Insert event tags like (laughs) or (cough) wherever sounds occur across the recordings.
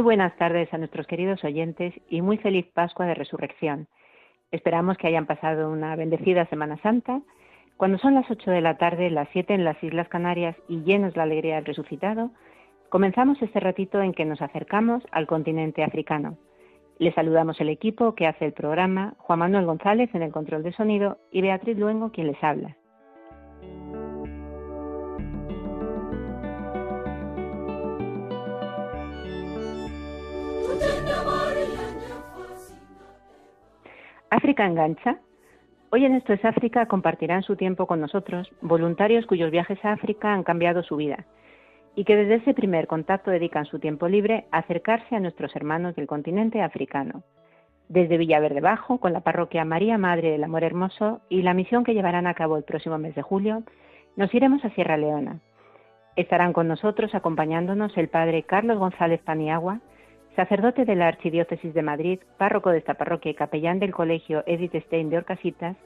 Muy buenas tardes a nuestros queridos oyentes y muy feliz Pascua de Resurrección. Esperamos que hayan pasado una bendecida Semana Santa. Cuando son las 8 de la tarde, las 7 en las Islas Canarias y llenos la alegría del resucitado, Comenzamos este ratito en que nos acercamos al continente africano. Le saludamos el equipo que hace el programa, Juan Manuel González en el control de sonido y Beatriz Luengo quien les habla. África engancha. Hoy en Esto es África compartirán su tiempo con nosotros voluntarios cuyos viajes a África han cambiado su vida y que desde ese primer contacto dedican su tiempo libre a acercarse a nuestros hermanos del continente africano. Desde Villaverde Bajo, con la parroquia María Madre del Amor Hermoso y la misión que llevarán a cabo el próximo mes de julio, nos iremos a Sierra Leona. Estarán con nosotros acompañándonos el padre Carlos González Paniagua, sacerdote de la Archidiócesis de Madrid, párroco de esta parroquia y capellán del colegio Edith Stein de Orcasitas,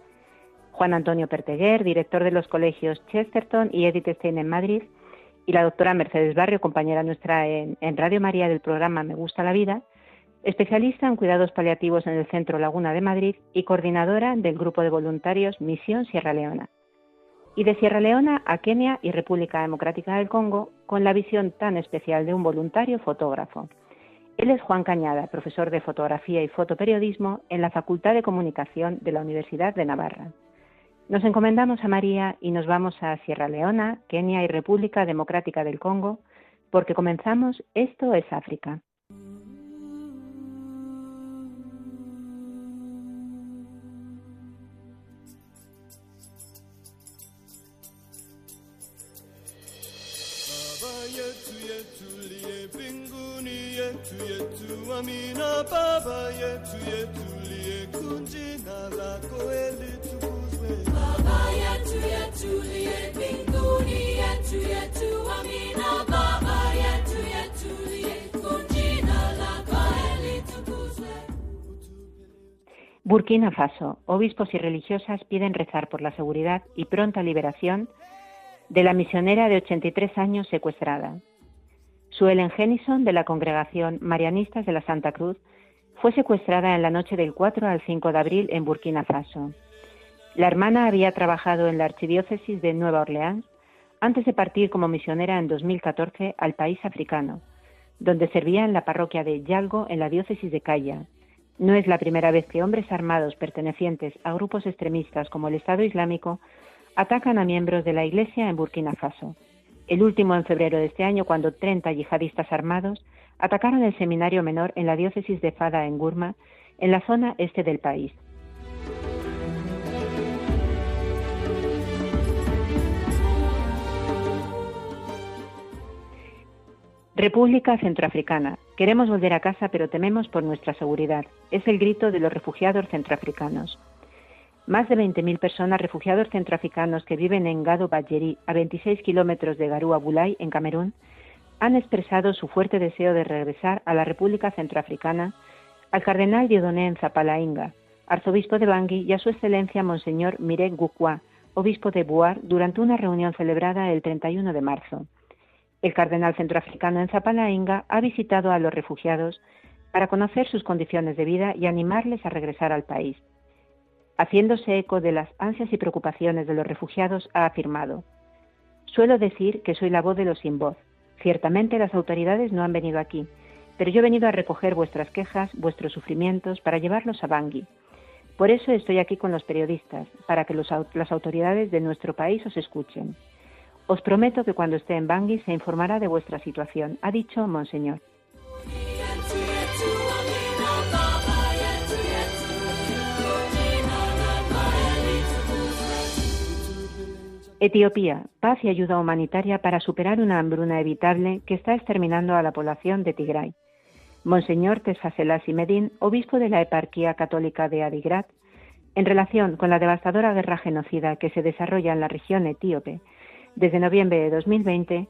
Juan Antonio Perteguer, director de los colegios Chesterton y Edith Stein en Madrid, y la doctora Mercedes Barrio, compañera nuestra en, Radio María del programa Me Gusta la Vida, especialista en cuidados paliativos en el Centro Laguna de Madrid y coordinadora del grupo de voluntarios Misión Sierra Leona. Y de Sierra Leona a Kenia y República Democrática del Congo, con la visión tan especial de un voluntario fotógrafo. Él es Juan Cañada, profesor de fotografía y fotoperiodismo en la Facultad de Comunicación de la Universidad de Navarra. Nos encomendamos a María y nos vamos a Sierra Leona, Kenia y República Democrática del Congo, porque comenzamos Esto es África. Burkina Faso, obispos y religiosas piden rezar por la seguridad y pronta liberación de la misionera de 83 años secuestrada. Suelen Genison, de la congregación Marianistas de la Santa Cruz, fue secuestrada en la noche del 4 al 5 de abril en Burkina Faso. La hermana había trabajado en la archidiócesis de Nueva Orleans antes de partir como misionera en 2014 al país africano, donde servía en la parroquia de Yalgo en la diócesis de Caya. No es la primera vez que hombres armados pertenecientes a grupos extremistas como el Estado Islámico atacan a miembros de la Iglesia en Burkina Faso. El último en febrero de este año, cuando 30 yihadistas armados atacaron el seminario menor en la diócesis de Fada en Gurma, en la zona este del país. República Centroafricana. Queremos volver a casa, pero tememos por nuestra seguridad. Es el grito de los refugiados centroafricanos. Más de 20.000 personas refugiados centroafricanos que viven en Gado Badjeri, a 26 kilómetros de Garua Bulay, en Camerún, han expresado su fuerte deseo de regresar a la República Centroafricana al cardenal Dieudonné Zapalainga, arzobispo de Bangui, y a su excelencia Monseñor Mirek Gukwa, obispo de Buar, durante una reunión celebrada el 31 de marzo. El cardenal centroafricano en Zapalainga ha visitado a los refugiados para conocer sus condiciones de vida y animarles a regresar al país. Haciéndose eco de las ansias y preocupaciones de los refugiados, ha afirmado, Suelo decir que soy la voz de los sin voz. Ciertamente las autoridades no han venido aquí, pero yo he venido a recoger vuestras quejas, vuestros sufrimientos, para llevarlos a Bangui. Por eso estoy aquí con los periodistas, para que las autoridades de nuestro país os escuchen. Os prometo que cuando esté en Bangui se informará de vuestra situación, ha dicho Monseñor. Etiopía, paz y ayuda humanitaria para superar una hambruna evitable que está exterminando a la población de Tigray. Monseñor Tesaselas Medín, obispo de la eparquía católica de Adigrat, en relación con la devastadora guerra genocida que se desarrolla en la región etíope desde noviembre de 2020,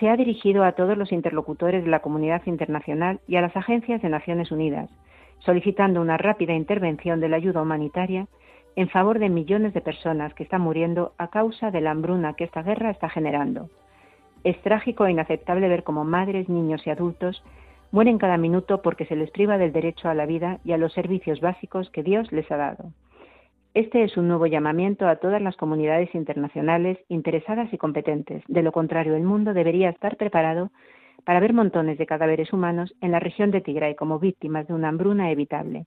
se ha dirigido a todos los interlocutores de la comunidad internacional y a las agencias de Naciones Unidas, solicitando una rápida intervención de la ayuda humanitaria en favor de millones de personas que están muriendo a causa de la hambruna que esta guerra está generando. Es trágico e inaceptable ver cómo madres, niños y adultos mueren cada minuto porque se les priva del derecho a la vida y a los servicios básicos que Dios les ha dado. Este es un nuevo llamamiento a todas las comunidades internacionales interesadas y competentes. De lo contrario, el mundo debería estar preparado para ver montones de cadáveres humanos en la región de Tigray como víctimas de una hambruna evitable.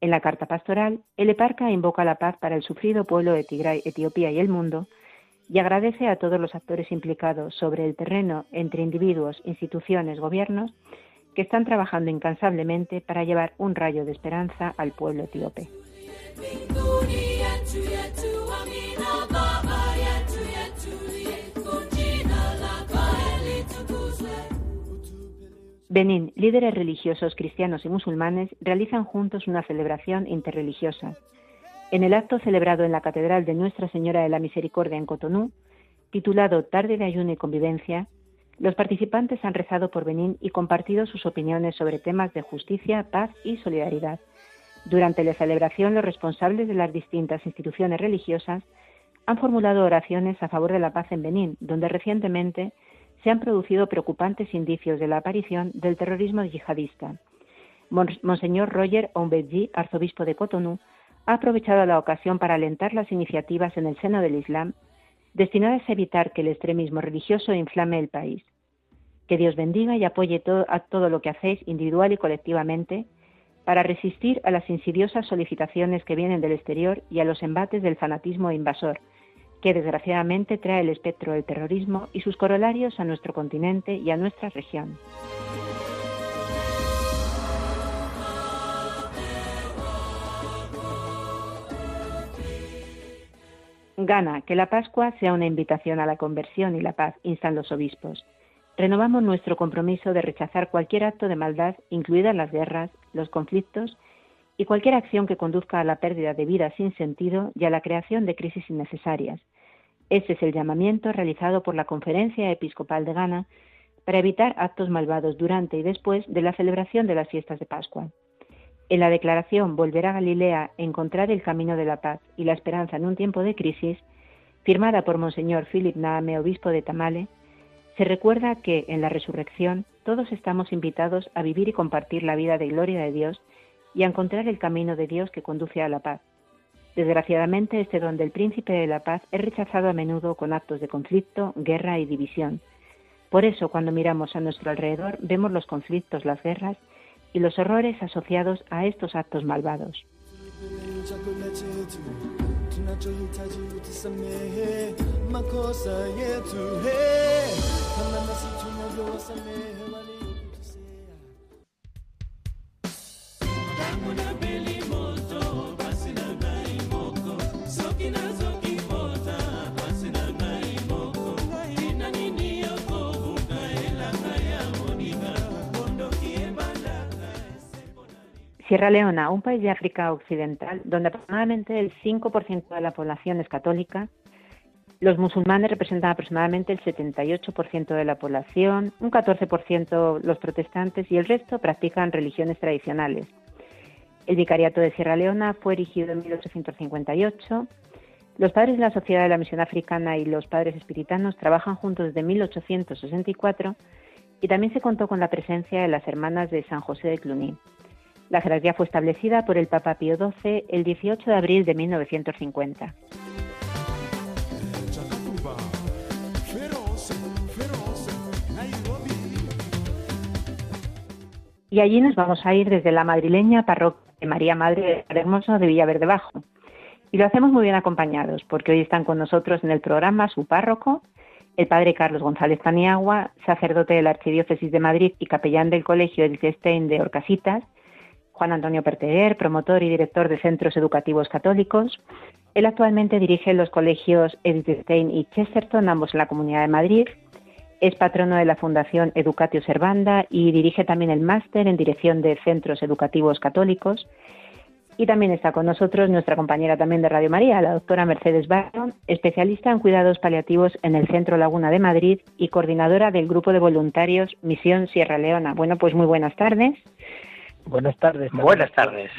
En la carta pastoral, el eparca invoca la paz para el sufrido pueblo de Tigray, Etiopía y el mundo, y agradece a todos los actores implicados sobre el terreno entre individuos, instituciones, gobiernos, que están trabajando incansablemente para llevar un rayo de esperanza al pueblo etíope. Benín, líderes religiosos cristianos y musulmanes realizan juntos una celebración interreligiosa. En el acto celebrado en la Catedral de Nuestra Señora de la Misericordia en Cotonú, titulado Tarde de Ayuno y Convivencia, los participantes han rezado por Benín y compartido sus opiniones sobre temas de justicia, paz y solidaridad. Durante la celebración, los responsables de las distintas instituciones religiosas han formulado oraciones a favor de la paz en Benín, donde recientemente se han producido preocupantes indicios de la aparición del terrorismo yihadista. Monseñor Roger Ombedji, arzobispo de Cotonou, ha aprovechado la ocasión para alentar las iniciativas en el seno del Islam destinadas a evitar que el extremismo religioso inflame el país. Que Dios bendiga y apoye a todo lo que hacéis individual y colectivamente para resistir a las insidiosas solicitaciones que vienen del exterior y a los embates del fanatismo invasor, que desgraciadamente trae el espectro del terrorismo y sus corolarios a nuestro continente y a nuestra región. Gana que la Pascua sea una invitación a la conversión y la paz, instan los obispos. Renovamos nuestro compromiso de rechazar cualquier acto de maldad, incluidas las guerras, los conflictos y cualquier acción que conduzca a la pérdida de vida sin sentido y a la creación de crisis innecesarias. Ese es el llamamiento realizado por la Conferencia Episcopal de Ghana para evitar actos malvados durante y después de la celebración de las fiestas de Pascua. En la declaración Volver a Galilea, encontrar el camino de la paz y la esperanza en un tiempo de crisis, firmada por Monseñor Philip Naame, obispo de Tamale, se recuerda que en la resurrección todos estamos invitados a vivir y compartir la vida de gloria de Dios y a encontrar el camino de Dios que conduce a la paz. Desgraciadamente, este don del príncipe de la paz es rechazado a menudo con actos de conflicto, guerra y división. Por eso, cuando miramos a nuestro alrededor, vemos los conflictos, las guerras y los horrores asociados a estos actos malvados. Sierra Leona, un país de África Occidental donde aproximadamente el 5% de la población es católica, los musulmanes representan aproximadamente el 78% de la población, un 14% los protestantes y el resto practican religiones tradicionales. El Vicariato de Sierra Leona fue erigido en 1858. Los padres de la Sociedad de la Misión Africana y los padres espiritanos trabajan juntos desde 1864 y también se contó con la presencia de las hermanas de San José de Cluny. La jerarquía fue establecida por el Papa Pío XII el 18 de abril de 1950. Y allí nos vamos a ir desde la madrileña parroquia de María Madre de Hermoso de Villaverde Bajo. Y lo hacemos muy bien acompañados, porque hoy están con nosotros en el programa su párroco, el padre Carlos González Paniagua, sacerdote de la Archidiócesis de Madrid y capellán del Colegio Edith Stein de Orcasitas, Juan Antonio Perteguer, promotor y director de centros educativos católicos. Él actualmente dirige los colegios Edith Stein y Chesterton, ambos en la Comunidad de Madrid. es patrono de la Fundación Educatio Servanda y dirige también el máster en dirección de centros educativos católicos. Y también está con nosotros nuestra compañera también de Radio María, la doctora Mercedes Barron, especialista en cuidados paliativos en el Centro Laguna de Madrid y coordinadora del grupo de voluntarios Misión Sierra Leona. Bueno, pues muy buenas tardes. Buenas tardes. Buenas tardes.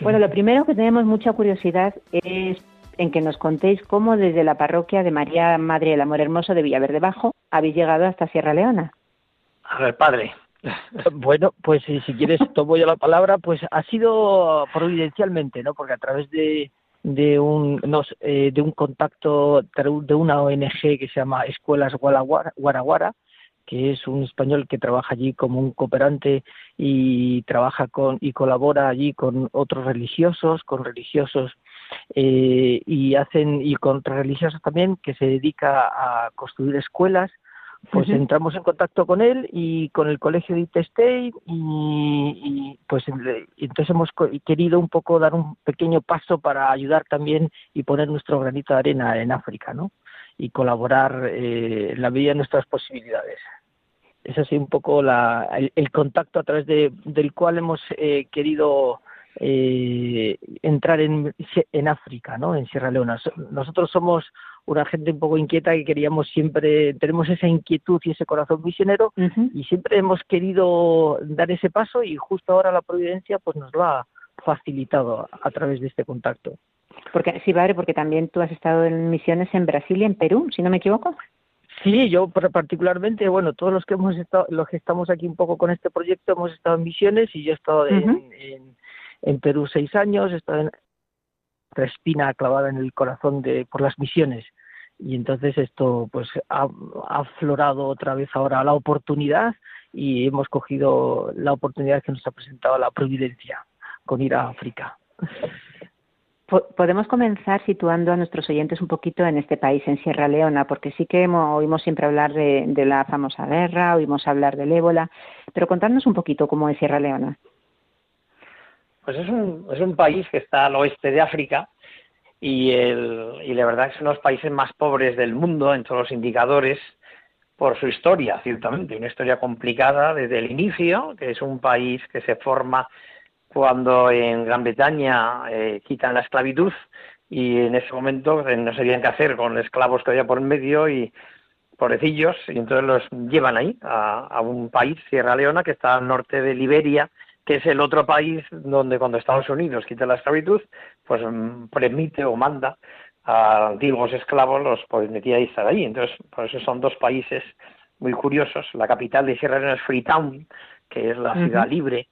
Bueno, lo primero que tenemos mucha curiosidad es en que nos contéis cómo desde la parroquia de María Madre del Amor Hermoso de Villaverde Bajo habéis llegado hasta Sierra Leona. A ver, padre. Bueno, pues si, quieres (laughs) tomo yo la palabra, pues ha sido providencialmente, ¿no? Porque a través de, de un eh, de un contacto de una ONG que se llama Escuelas Guaraguara, que es un español que trabaja allí como un cooperante y trabaja con y colabora allí con otros religiosos, con religiosos eh, y hacen y con religiosos también que se dedica a construir escuelas pues entramos en contacto con él y con el colegio de Itestey y, pues entonces hemos querido un poco dar un pequeño paso para ayudar también y poner nuestro granito de arena en África, ¿no? Y colaborar eh, en la medida de nuestras posibilidades. Es así un poco la, el, contacto a través de, del cual hemos eh, querido eh, entrar en, en África, ¿no? En Sierra Leona. Nosotros somos una gente un poco inquieta que queríamos siempre, tenemos esa inquietud y ese corazón misionero y siempre hemos querido dar ese paso y justo ahora la providencia pues nos lo ha facilitado a, través de este contacto. Porque sí, padre, porque también tú has estado en misiones en Brasil y en Perú, si no me equivoco. Sí, yo particularmente, bueno, todos los que hemos estado, los que estamos aquí un poco con este proyecto hemos estado en misiones y yo he estado en, en, Perú seis años, he estado en espina clavada en el corazón de por las misiones y entonces esto pues ha, aflorado otra vez ahora la oportunidad y hemos cogido la oportunidad que nos ha presentado la providencia con ir a África. Podemos comenzar situando a nuestros oyentes un poquito en este país, en Sierra Leona, porque sí que oímos siempre hablar de, de, la famosa guerra, oímos hablar del ébola, pero contadnos un poquito cómo es Sierra Leona. Pues es un, es un país que está al oeste de África, y, el, y la verdad que son los países más pobres del mundo en todos los indicadores por su historia, ciertamente, una historia complicada desde el inicio, que es un país que se forma cuando en Gran Bretaña eh, quitan la esclavitud y en ese momento eh, no sabían qué hacer con esclavos que había por medio y pobrecillos, y entonces los llevan ahí, a, a un país, Sierra Leona, que está al norte de Liberia, que es el otro país donde cuando Estados Unidos quita la esclavitud, pues mm, permite o manda a antiguos esclavos, los permitía estar ahí. Entonces, por eso son dos países muy curiosos. La capital de Sierra Leona es Freetown, que es la ciudad libre,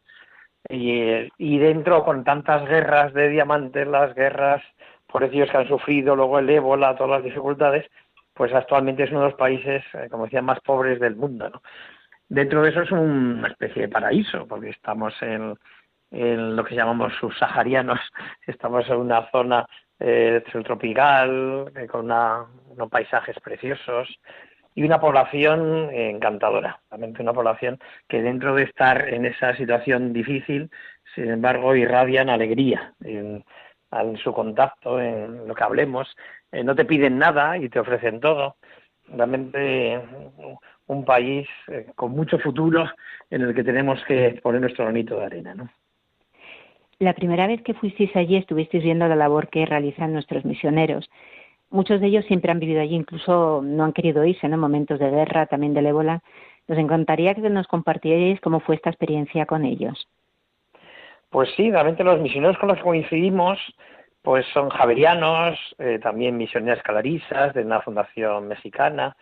y, dentro con tantas guerras de diamantes, las guerras por ellos que han sufrido, luego el ébola, todas las dificultades, pues actualmente es uno de los países, eh, como decía, más pobres del mundo. ¿no? Dentro de eso es una especie de paraíso, porque estamos en, lo que llamamos subsaharianos, (laughs) estamos en una zona eh, tropical, eh, con unos paisajes preciosos y una población encantadora, realmente una población que dentro de estar en esa situación difícil, sin embargo, irradian alegría en, su contacto, en lo que hablemos, eh, no te piden nada y te ofrecen todo. Realmente un país eh, con mucho futuro en el que tenemos que poner nuestro granito de arena, ¿no? La primera vez que fuisteis allí estuvisteis viendo la labor que realizan nuestros misioneros. Muchos de ellos siempre han vivido allí, incluso no han querido irse en momentos de guerra, también del ébola. Nos encantaría que nos compartierais cómo fue esta experiencia con ellos. Pues sí, realmente los misioneros con los que coincidimos pues son javerianos, eh, también misioneras calarisas de una fundación mexicana,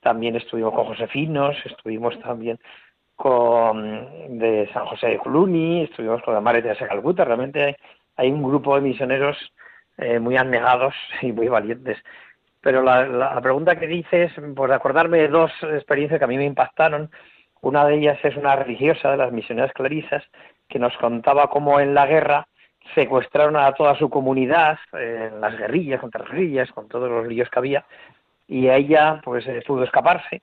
también estuvimos con Josefinos, estuvimos también con de San José de Juluni, estuvimos con la Madre de Calcuta, realmente hay, un grupo de misioneros eh, muy anegados (laughs) y muy valientes. Pero la, pregunta que dices, por acordarme de dos experiencias que a mí me impactaron, una de ellas es una religiosa de las misioneras clarisas que nos contaba cómo en la guerra secuestraron a toda su comunidad, en las guerrillas, contra guerrillas, con todos los líos que había, y ella pues eh, pudo escaparse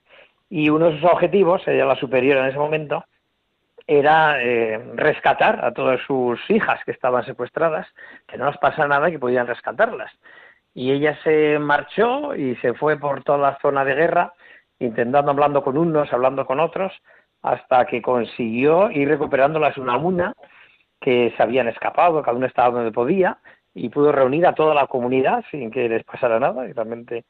y uno de sus objetivos, ella la superior en ese momento, era eh, rescatar a todas sus hijas que estaban secuestradas, que no les pasa nada, que podían rescatarlas. Y ella se marchó y se fue por toda la zona de guerra intentando hablando con unos, hablando con otros, hasta que consiguió ir recuperándolas una a una, que se habían escapado, cada uno estaba donde podía, y pudo reunir a toda la comunidad sin que les pasara nada, y realmente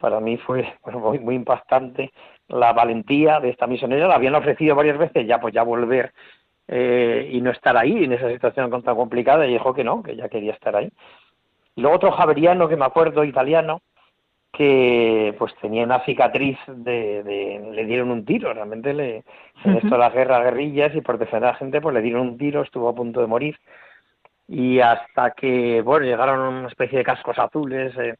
para mí fue (laughs) muy, muy impactante la valentía de esta misionera, la habían ofrecido varias veces ya pues ya volver eh, y no estar ahí en esa situación tan complicada y dijo que no, que ya quería estar ahí. Y luego otro javeriano que me acuerdo, italiano, que pues tenía una cicatriz de, le dieron un tiro, realmente le, en esto de las guerras, guerrillas y por defender a la gente pues le dieron un tiro, estuvo a punto de morir. Y hasta que bueno llegaron una especie de cascos azules, eh,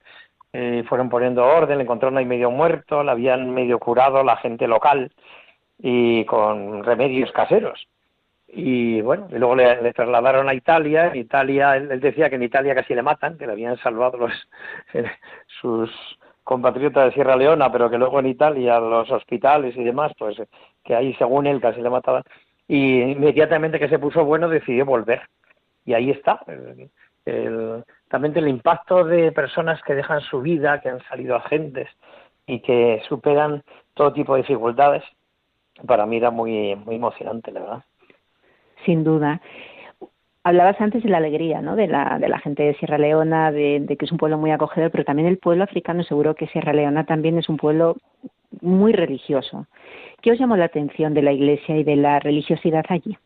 eh, fueron poniendo orden, le encontraron ahí medio muerto, le habían medio curado la gente local y con remedios caseros y bueno, y luego le, trasladaron a Italia, en Italia, él, decía que en Italia casi le matan, que le habían salvado los, (laughs) sus compatriotas de Sierra Leona, pero que luego en Italia los hospitales y demás, pues que ahí según él casi le mataban, y inmediatamente que se puso bueno decidió volver. Y ahí está, el, también el impacto de personas que dejan su vida, que han salido agentes y que superan todo tipo de dificultades, para mí era muy, muy emocionante, la verdad sin duda. Hablabas antes de la alegría, ¿no? De la, de la gente de Sierra Leona, de, que es un pueblo muy acogedor, pero también el pueblo africano, seguro que Sierra Leona también es un pueblo muy religioso. ¿Qué os llamó la atención de la iglesia y de la religiosidad allí?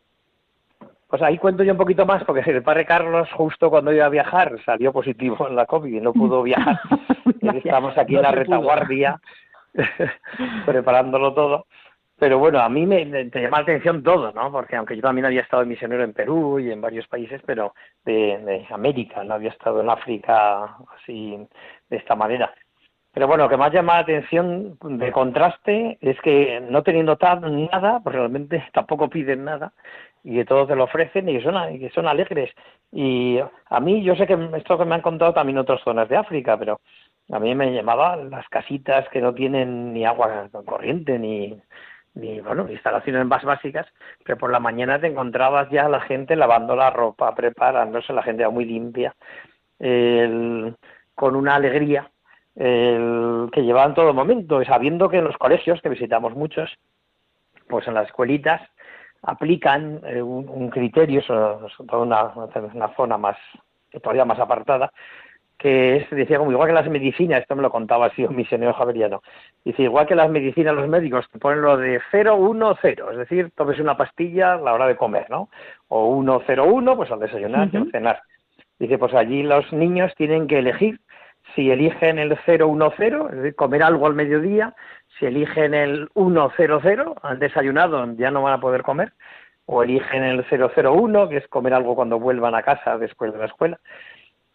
Pues ahí cuento yo un poquito más, porque el padre Carlos, justo cuando iba a viajar, salió positivo en la COVID y no pudo viajar. (laughs) Estamos aquí en la retaguardia, (laughs) preparándolo todo. Pero bueno, a mí me, llama la atención todo, ¿no? Porque aunque yo también había estado misionero en Perú y en varios países, pero de, América, no había estado en África así de esta manera. Pero bueno, lo que más llama la atención de contraste es que no teniendo nada, pues realmente (laughs) tampoco piden nada y que todos te lo ofrecen y que son, y que son alegres. Y a mí, yo sé que esto que me han contado también otras zonas de África, pero a mí me llamaba las casitas que no tienen ni agua corriente ni ni bueno, instalaciones más básicas, pero por la mañana te encontrabas ya la gente lavando la ropa, preparándose, la gente muy limpia, con una alegría el, que llevaban todo momento, sabiendo que en los colegios, que visitamos muchos, pues en las escuelitas aplican eh, un, criterio, sobre, una, una zona más, todavía más apartada, que es, decía como igual que las medicinas, esto me lo contaba así (laughs) un misionero javeriano, dice igual que las medicinas los médicos te ponen lo de 0, 1, 0, es decir, tomes una pastilla a la hora de comer, ¿no? O 1, 0, 1, pues al desayunar y al cenar. Dice, pues allí los niños tienen que elegir si eligen el 0, 1, 0, es decir, comer algo al mediodía, si eligen el 1, 0, 0, al desayunado ya no van a poder comer, o eligen el 0, 0, 1, que es comer algo cuando vuelvan a casa después de la escuela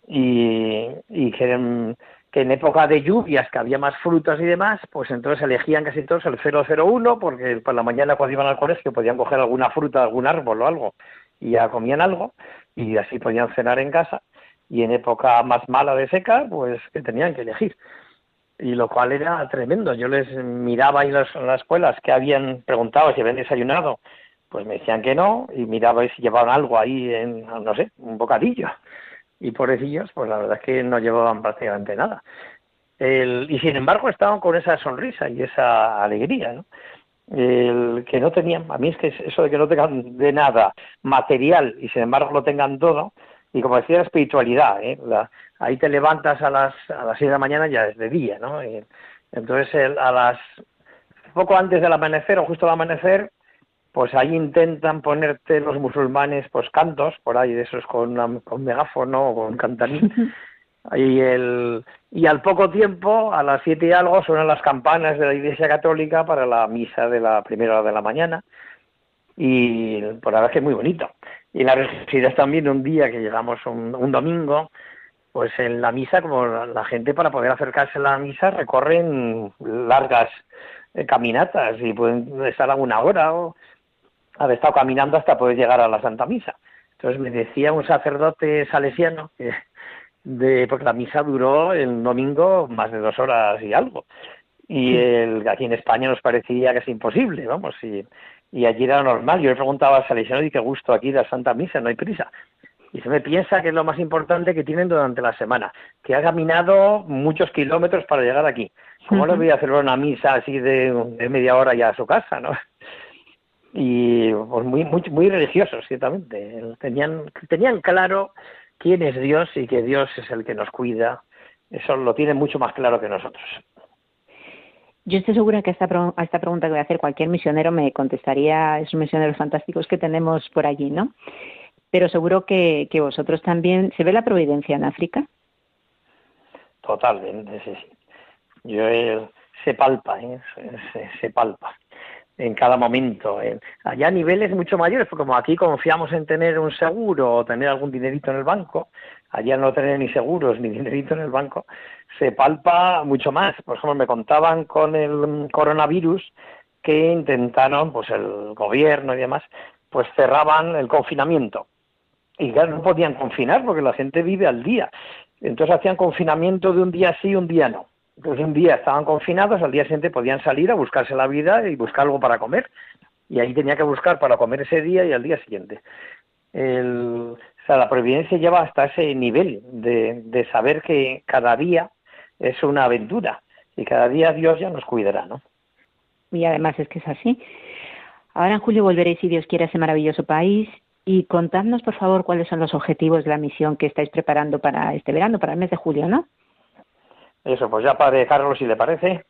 y, y que, en, que en época de lluvias, que había más frutas y demás, pues entonces elegían casi todos el 001 porque por la mañana cuando iban al colegio podían coger alguna fruta, algún árbol o algo y ya comían algo y así podían cenar en casa y en época más mala de seca, pues que tenían que elegir. Y lo cual era tremendo. Yo les miraba en las, las escuelas que habían preguntado si habían desayunado, pues me decían que no, y miraba si llevaban algo ahí en, no sé, un bocadillo y pobrecillos, pues la verdad es que no llevaban prácticamente nada. y sin embargo estaban con esa sonrisa y esa alegría, ¿no? El que no tenían, a mí es que eso de que no tengan de nada material y sin embargo lo tengan todo, y como decía, la espiritualidad, ¿eh? Ahí te levantas a las, a las 6 de la mañana ya es de día, ¿no? entonces a las, poco antes del amanecer o justo al amanecer, pues ahí intentan ponerte los musulmanes pues cantos por ahí de esos con, con megáfono o con cantarín (laughs) y el y al poco tiempo a las siete y algo suenan las campanas de la Iglesia Católica para la misa de la primera hora de la mañana. Y por la verdad que es muy bonito. Y la religiosidad también un día que llegamos un, un domingo pues en la misa como la gente para poder acercarse a la misa recorren largas eh, caminatas y pueden estar alguna hora o haber estado caminando hasta poder llegar a la Santa Misa. Entonces me decía un sacerdote salesiano que de, porque la misa duró el domingo más de dos horas y algo. Y el, aquí en España nos parecía que es imposible, vamos, y, y allí era normal. Yo le preguntaba al salesiano, y qué gusto aquí la Santa Misa, no hay prisa. Y se me piensa que es lo más importante que tienen durante la semana, que ha caminado muchos kilómetros para llegar aquí. ¿Cómo le voy a hacer una misa así de, media hora ya a su casa, no? Y pues muy, muy, muy religiosos, ciertamente. Tenían, tenían claro quién es Dios y que Dios es el que nos cuida. Eso lo tienen mucho más claro que nosotros. Yo estoy segura que a esta, a esta pregunta que voy a hacer cualquier misionero me contestaría esos misioneros fantásticos que tenemos por allí, ¿no? Pero seguro que, que vosotros también. ¿Se ve la providencia en África? Totalmente, sí, sí. Yo, eh, se palpa, ¿eh? se, palpa en cada momento. allá a niveles mucho mayores, porque como aquí confiamos en tener un seguro o tener algún dinerito en el banco, allá no tener ni seguros ni (laughs) dinerito en el banco, se palpa mucho más. Por ejemplo, me contaban con el coronavirus que intentaron, pues el gobierno y demás, pues cerraban el confinamiento. Y claro, no podían confinar porque la gente vive al día. Entonces hacían confinamiento de un día sí, un día no. Entonces un día estaban confinados, al día siguiente podían salir a buscarse la vida y buscar algo para comer. Y ahí tenía que buscar para comer ese día y al día siguiente. El, o sea, la providencia lleva hasta ese nivel de, de saber que cada día es una aventura y cada día Dios ya nos cuidará, ¿no? Y además es que es así. Ahora en julio volveréis, si Dios quiere, a ese maravilloso país. Y contadnos, por favor, cuáles son los objetivos de la misión que estáis preparando para este verano, para el mes de julio, ¿no? Eso, pues ya padre Carlos, si le parece.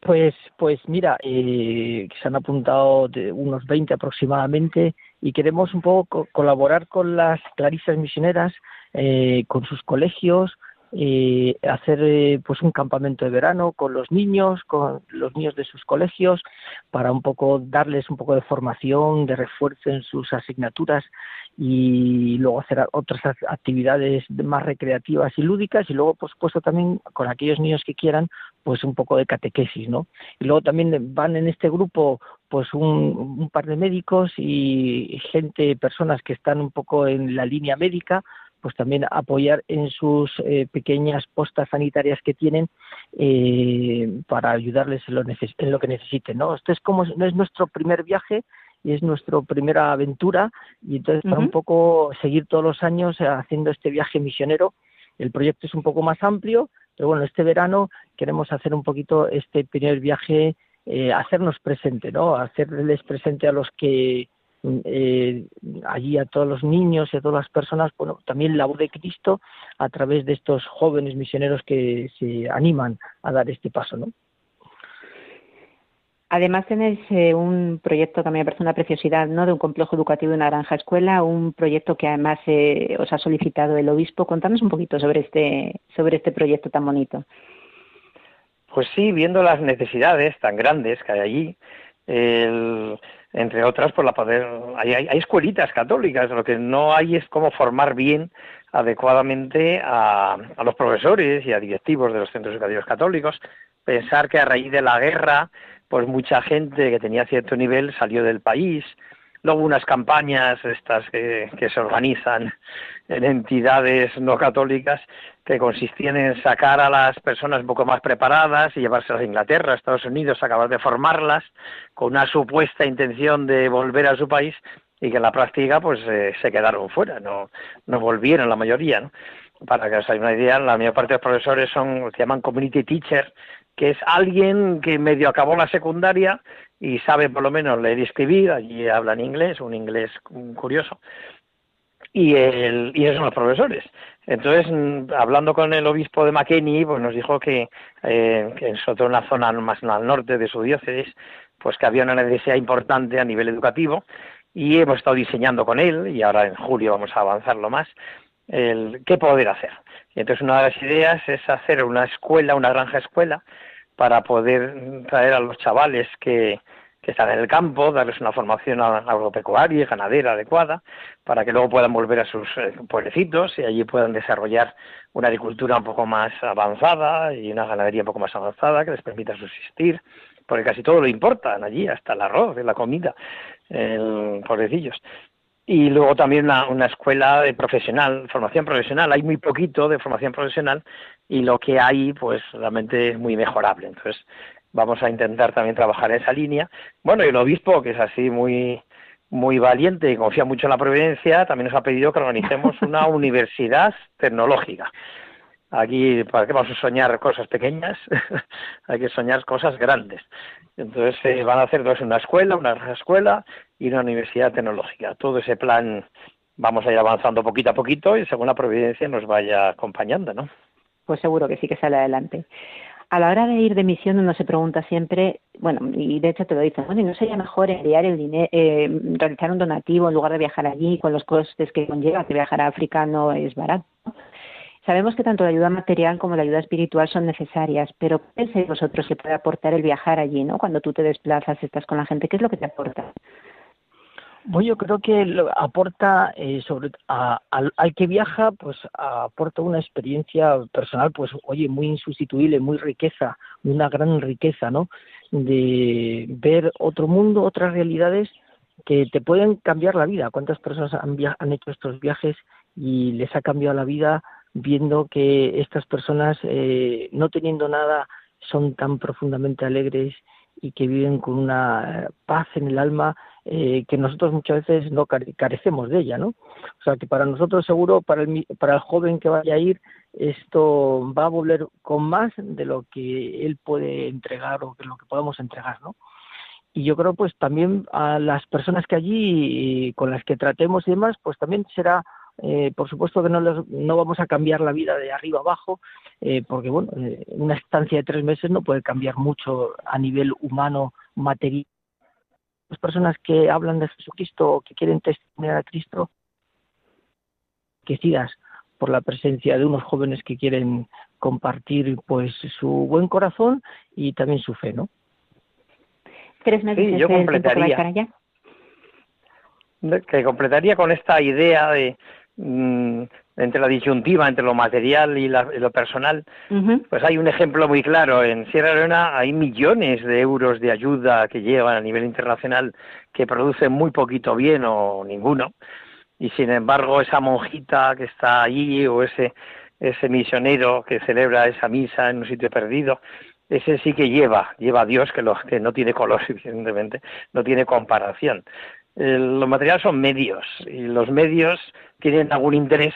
Pues, pues mira, eh, se han apuntado de unos 20 aproximadamente y queremos un poco colaborar con las clarisas misioneras, eh, con sus colegios, eh, hacer eh, pues un campamento de verano con los niños, con los niños de sus colegios, para un poco darles un poco de formación, de refuerzo en sus asignaturas y luego hacer otras actividades más recreativas y lúdicas y luego por supuesto también con aquellos niños que quieran pues un poco de catequesis, ¿no? Y luego también van en este grupo pues un, un par de médicos y gente, personas que están un poco en la línea médica pues también apoyar en sus eh, pequeñas postas sanitarias que tienen eh, para ayudarles en lo, en lo, que necesiten. ¿no? Esto es como no es nuestro primer viaje y es nuestra primera aventura y entonces para un poco seguir todos los años haciendo este viaje misionero. El proyecto es un poco más amplio, pero bueno, este verano queremos hacer un poquito este primer viaje, eh, hacernos presente, ¿no? Hacerles presente a los que eh, allí a todos los niños y a todas las personas, bueno, también la voz de Cristo a través de estos jóvenes misioneros que se animan a dar este paso, ¿no? Además tenéis eh, un proyecto que a mí me parece una preciosidad, ¿no? De un complejo educativo de una granja escuela, un proyecto que además eh, os ha solicitado el obispo. Contadnos un poquito sobre este sobre este proyecto tan bonito. Pues sí, viendo las necesidades tan grandes que hay allí, el, entre otras, por la poder, hay, hay, escuelitas católicas, lo que no hay es cómo formar bien adecuadamente a, a, los profesores y a directivos de los centros educativos católicos. Pensar que a raíz de la guerra, pues mucha gente que tenía cierto nivel salió del país. Luego unas campañas estas que, se organizan en entidades no católicas que consistían en sacar a las personas un poco más preparadas y llevárselas a Inglaterra, a Estados Unidos, acabar de formarlas con una supuesta intención de volver a su país y que en la práctica pues eh, se quedaron fuera, no, no volvieron la mayoría, ¿no? Para que os hagáis una idea, la mayor parte de los profesores son, se llaman community teacher, que es alguien que medio acabó la secundaria y sabe por lo menos leer y escribir, allí hablan inglés, un inglés curioso, y, el, y esos son los profesores. Entonces, mm, hablando con el obispo de McKinney, pues nos dijo que, eh, que en una zona más al norte de su diócesis, pues que había una necesidad importante a nivel educativo y hemos estado diseñando con él y ahora en julio vamos a avanzarlo más el qué poder hacer. Y entonces una de las ideas es hacer una escuela, una granja escuela para poder traer a los chavales que, que están en el campo, darles una formación agropecuaria y ganadera adecuada, para que luego puedan volver a sus eh, pueblecitos y allí puedan desarrollar una agricultura un poco más avanzada y una ganadería un poco más avanzada que les permita subsistir, porque casi todo lo importan allí, hasta el arroz, la comida, el, pobrecillos. Y luego también una, una escuela de profesional, formación profesional. Hay muy poquito de formación profesional y lo que hay, pues realmente es muy mejorable. Entonces, vamos a intentar también trabajar en esa línea. Bueno, y el obispo, que es así muy muy valiente y confía mucho en la providencia, también nos ha pedido que organicemos una (laughs) universidad tecnológica. Aquí, ¿para qué vamos a soñar cosas pequeñas? (laughs) Hay que soñar cosas grandes. Entonces, eh, van a hacer dos, una escuela, una escuela y una universidad tecnológica. Todo ese plan vamos a ir avanzando poquito a poquito y según la providencia nos vaya acompañando, ¿no? Pues seguro que sí que sale adelante. A la hora de ir de misión uno se pregunta siempre, bueno, y de hecho te lo dicen, bueno, ¿y no sería mejor enviar el dinero, eh, realizar un donativo en lugar de viajar allí con los costes que conlleva, que viajar a África no es barato? Sabemos que tanto la ayuda material como la ayuda espiritual son necesarias, pero ¿qué pensáis vosotros que puede aportar el viajar allí, ¿no? Cuando tú te desplazas, estás con la gente, ¿qué es lo que te aporta? Bueno, yo creo que lo aporta eh, sobre al, al, que viaja, pues aporta una experiencia personal, pues oye, muy insustituible, muy riqueza, una gran riqueza, ¿no? De ver otro mundo, otras realidades que te pueden cambiar la vida. ¿Cuántas personas han, han hecho estos viajes y les ha cambiado la vida viendo que estas personas, eh, no teniendo nada, son tan profundamente alegres y que viven con una paz en el alma eh, que nosotros muchas veces no carecemos de ella, ¿no? O sea que para nosotros seguro, para el, para el joven que vaya a ir, esto va a volver con más de lo que él puede entregar o de lo que podamos entregar, ¿no? Y yo creo pues también a las personas que allí con las que tratemos y demás, pues también será eh, por supuesto que no, no vamos a cambiar la vida de arriba abajo, eh, porque bueno, eh, una estancia de tres meses no puede cambiar mucho a nivel humano, material. Las personas que hablan de Jesucristo o que quieren testimoniar a Cristo, que sigas por la presencia de unos jóvenes que quieren compartir pues su buen corazón y también su fe, ¿no? Tres meses sí, yo completaría. Que completaría con esta idea de Mm, entre la disyuntiva, entre lo material y, lo personal, pues hay un ejemplo muy claro. En Sierra Leona hay millones de euros de ayuda que llevan a nivel internacional que producen muy poquito bien o ninguno. Y sin embargo, esa monjita que está allí o ese, ese misionero que celebra esa misa en un sitio perdido, ese sí que lleva, lleva a Dios que, lo, que no tiene color, (laughs) evidentemente, no tiene comparación. Los materiales son medios y los medios tienen algún interés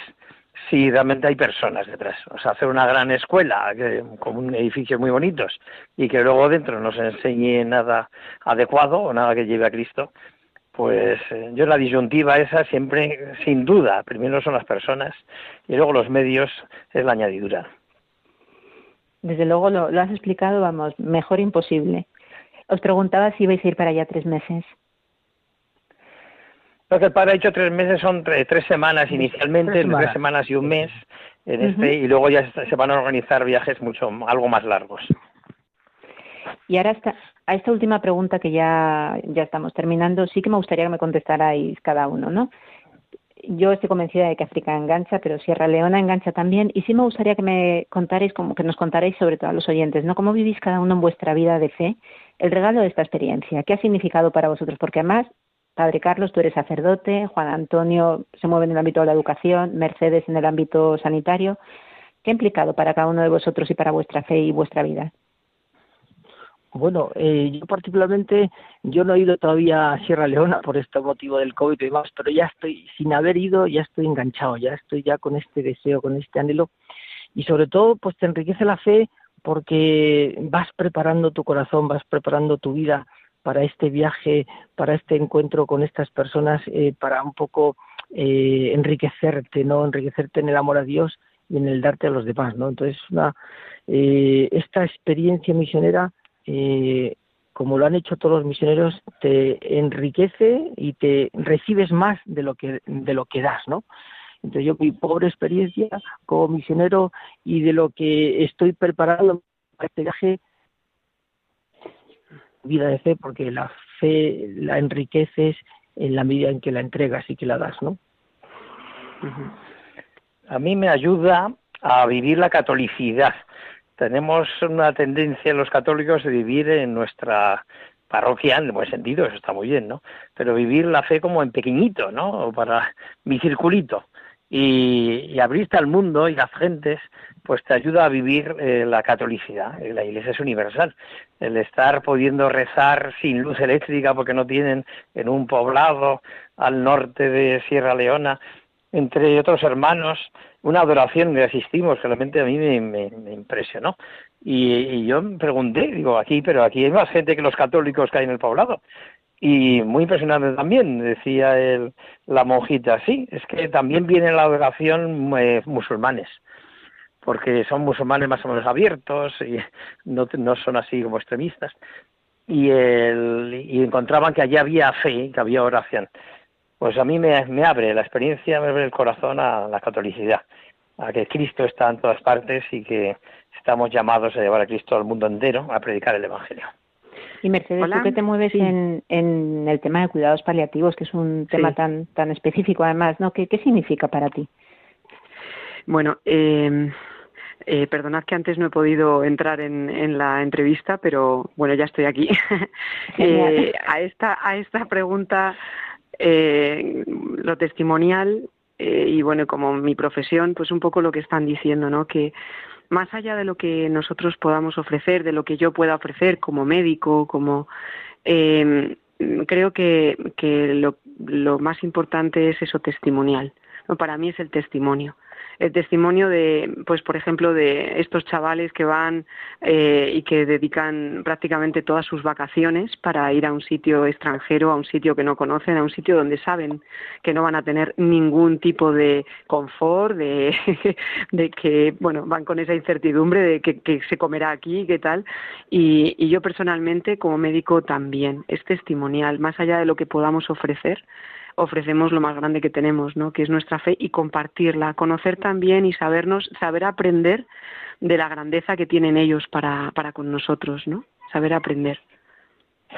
si realmente hay personas detrás. O sea, hacer una gran escuela con un edificios muy bonitos y que luego dentro no se enseñe nada adecuado o nada que lleve a Cristo, pues eh, yo la disyuntiva esa siempre, sin duda, primero son las personas y luego los medios es la añadidura. Desde luego lo, lo has explicado, vamos, mejor imposible. Os preguntaba si vais a ir para allá tres meses. Lo que el padre ha hecho tres meses son tres, semanas inicialmente, tres semanas. tres semanas y un mes en este, y luego ya se van a organizar viajes mucho, algo más largos. Y ahora esta, a esta última pregunta que ya, ya estamos terminando, sí que me gustaría que me contestarais cada uno, ¿no? Yo estoy convencida de que África engancha, pero Sierra Leona engancha también. Y sí me gustaría que me contarais, como que nos contarais sobre todo a los oyentes, ¿no? ¿Cómo vivís cada uno en vuestra vida de fe el regalo de esta experiencia? ¿Qué ha significado para vosotros? Porque además Padre Carlos, tú eres sacerdote, Juan Antonio se mueve en el ámbito de la educación, Mercedes en el ámbito sanitario. ¿Qué ha implicado para cada uno de vosotros y para vuestra fe y vuestra vida? Bueno, eh, yo particularmente, yo no he ido todavía a Sierra Leona por este motivo del COVID y demás, pero ya estoy, sin haber ido, ya estoy enganchado, ya estoy ya con este deseo, con este anhelo y sobre todo, pues te enriquece la fe porque vas preparando tu corazón, vas preparando tu vida para este viaje, para este encuentro con estas personas, eh, para un poco eh, enriquecerte, ¿no? Enriquecerte en el amor a Dios y en el darte a los demás, ¿no? Entonces, una, eh, esta experiencia misionera, como lo han hecho todos los misioneros, te enriquece y te recibes más de lo que, de lo que das, ¿no? Entonces yo mi pobre experiencia como misionero y de lo que estoy preparando para este viaje, vida de fe porque la fe la enriqueces en la medida en que la entregas y que la das, ¿no? A mí me ayuda a vivir la catolicidad. Tenemos una tendencia los católicos de vivir en nuestra parroquia en buen sentido, eso está muy bien, ¿no? Pero vivir la fe como en pequeñito, ¿no? O para mi circulito. Y, abrirte al mundo y las gentes, pues te ayuda a vivir eh, la catolicidad. La Iglesia es universal. El estar pudiendo rezar sin luz eléctrica porque no tienen en un poblado al norte de Sierra Leona, entre otros hermanos, una adoración que asistimos que realmente a mí me, impresionó. Y, y, yo me pregunté, digo, aquí, pero aquí hay más gente que los católicos que hay en el poblado. Y muy impresionante también, decía el, la monjita, sí, es que también viene la adoración eh, musulmanes, porque son musulmanes más o menos abiertos y (laughs) no, no son así como extremistas. Y, el, y encontraban que allí había fe, que había oración. Pues a mí me, me abre la experiencia, me abre el corazón a la catolicidad, a que Cristo está en todas partes y que estamos llamados a llevar a Cristo al mundo entero a predicar el Evangelio. Y Mercedes, ¿tú qué te mueves en, en, el tema de cuidados paliativos, que es un tema tan, tan específico además, ¿no? ¿Qué, qué significa para ti? Bueno, eh, eh, perdonad que antes no he podido entrar en, en la entrevista, pero bueno, ya estoy aquí. (laughs) eh, a, esta, a esta pregunta, eh, lo testimonial eh, y bueno, como mi profesión, pues un poco lo que están diciendo, ¿no? Que más allá de lo que nosotros podamos ofrecer, de lo que yo pueda ofrecer como médico, como eh, creo que, que lo, lo, más importante es eso testimonial. Para mí es el testimonio el testimonio de, pues por ejemplo, de estos chavales que van eh, y que dedican prácticamente todas sus vacaciones para ir a un sitio extranjero, a un sitio que no conocen, a un sitio donde saben que no van a tener ningún tipo de confort, de, (laughs) que, bueno, van con esa incertidumbre de que, que se comerá aquí, qué tal. Y, y yo personalmente, como médico, también es testimonial, más allá de lo que podamos ofrecer ofrecemos lo más grande que tenemos, ¿no? que es nuestra fe y compartirla, conocer también y sabernos, saber aprender de la grandeza que tienen ellos para, para con nosotros, ¿no? Saber aprender.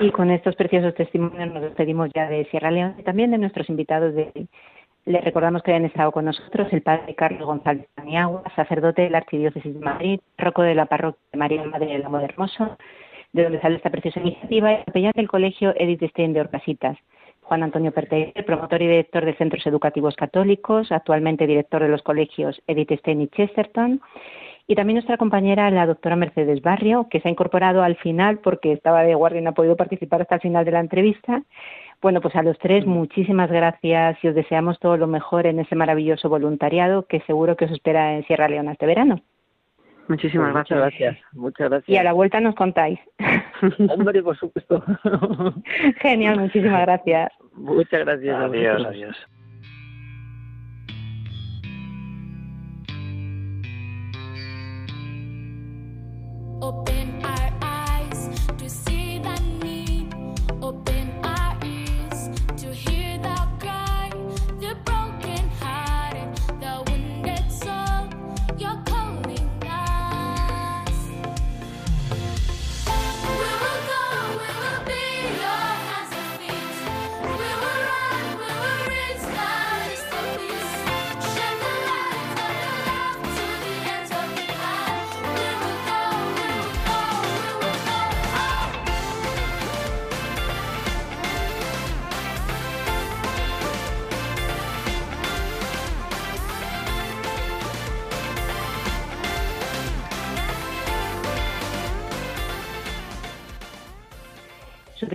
Y con estos preciosos testimonios nos despedimos ya de Sierra León y también de nuestros invitados de les recordamos que hayan estado con nosotros el padre Carlos González Paniagua, sacerdote de la Archidiócesis de Madrid, roco de la parroquia de María Madre del Amor Hermoso, de donde sale esta preciosa iniciativa, y capellán del colegio Edith Stein de Orcasitas. Juan Antonio Perte, promotor y director de Centros Educativos Católicos, actualmente director de los colegios Edith Stein y Chesterton. Y también nuestra compañera, la doctora Mercedes Barrio, que se ha incorporado al final porque estaba de guardia y no ha podido participar hasta el final de la entrevista. Bueno, pues a los tres muchísimas gracias y os deseamos todo lo mejor en ese maravilloso voluntariado que seguro que os espera en Sierra Leona este verano. Muchísimas pues gracias. Muchas gracias. Muchas gracias. Y a la vuelta nos contáis. (laughs) Hombre, por supuesto. (laughs) Genial, muchísimas gracias. Muchas gracias. Adiós, adiós.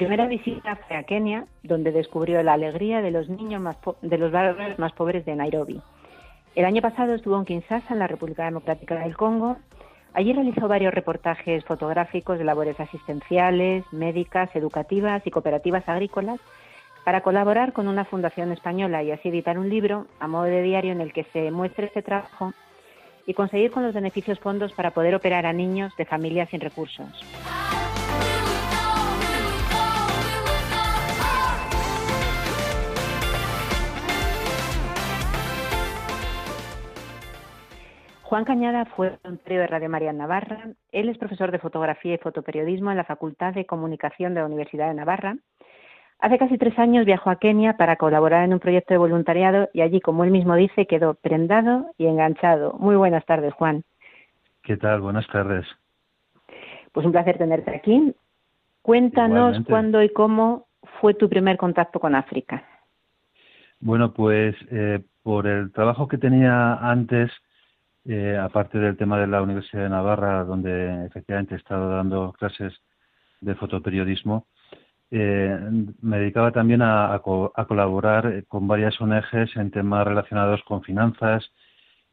Primera visita fue a Kenia, donde descubrió la alegría de los niños más de los barrios más pobres de Nairobi. El año pasado estuvo en Kinshasa, en la República Democrática del Congo. Allí realizó varios reportajes fotográficos de labores asistenciales, médicas, educativas y cooperativas agrícolas para colaborar con una fundación española y así editar un libro a modo de diario en el que se muestre este trabajo y conseguir con los beneficios fondos para poder operar a niños de familias sin recursos. Juan Cañada fue voluntario de Radio María Navarra. Él es profesor de fotografía y fotoperiodismo en la Facultad de Comunicación de la Universidad de Navarra. Hace casi tres años viajó a Kenia para colaborar en un proyecto de voluntariado y allí, como él mismo dice, quedó prendado y enganchado. Muy buenas tardes, Juan. ¿Qué tal? Buenas tardes. Pues un placer tenerte aquí. Cuéntanos cuándo y cómo fue tu primer contacto con África. Bueno, pues eh, por el trabajo que tenía antes, eh, aparte del tema de la Universidad de Navarra, donde efectivamente he estado dando clases de fotoperiodismo, eh, me dedicaba también a, colaborar con varias ONGs en temas relacionados con finanzas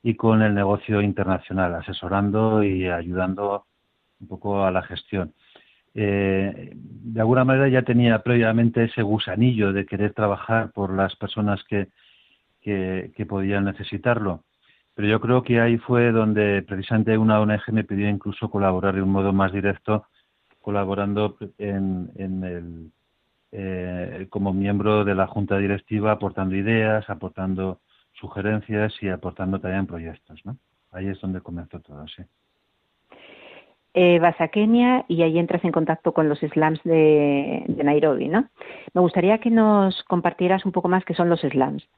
y con el negocio internacional, asesorando y ayudando un poco a la gestión. Eh, de alguna manera ya tenía previamente ese gusanillo de querer trabajar por las personas que, que, podían necesitarlo. Pero yo creo que ahí fue donde precisamente una ONG me pidió incluso colaborar de un modo más directo, colaborando en, en el, eh, como miembro de la junta directiva, aportando ideas, aportando sugerencias y aportando también proyectos. ¿no? Ahí es donde comenzó todo, sí eh, vas a Kenia y ahí entras en contacto con los slums de, Nairobi, ¿no? Me gustaría que nos compartieras un poco más qué son los slums.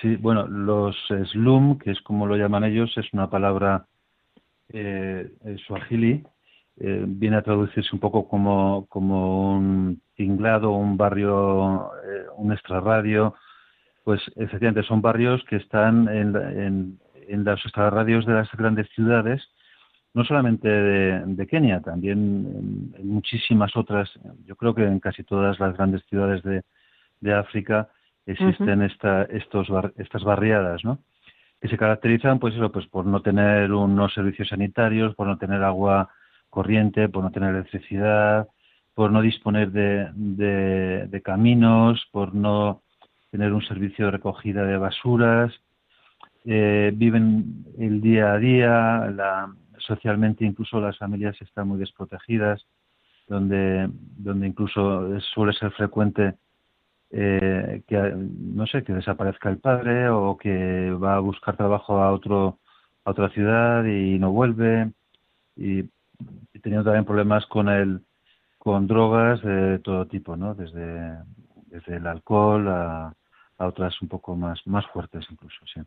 Sí, bueno, los slum, que es como lo llaman ellos, es una palabra eh, suajili, eh, viene a traducirse un poco como, como un tinglado, un barrio, eh, un extrarradio. Pues efectivamente son barrios que están en, en, en los extrarradios de las grandes ciudades, no solamente de, Kenia, también en, muchísimas otras, yo creo que en casi todas las grandes ciudades de, África existen esta, estos estas barriadas, ¿no? que se caracterizan pues eso pues por no tener unos servicios sanitarios, por no tener agua corriente, por no tener electricidad, por no disponer de, de caminos, por no tener un servicio de recogida de basuras, eh, viven el día a día, la, socialmente incluso las familias están muy desprotegidas, donde, donde incluso suele ser frecuente eh, que no sé que desaparezca el padre o que va a buscar trabajo a otro a otra ciudad y no vuelve. Y, teniendo también problemas con el con drogas de todo tipo no desde desde el alcohol a, a otras un poco más más fuertes incluso sí.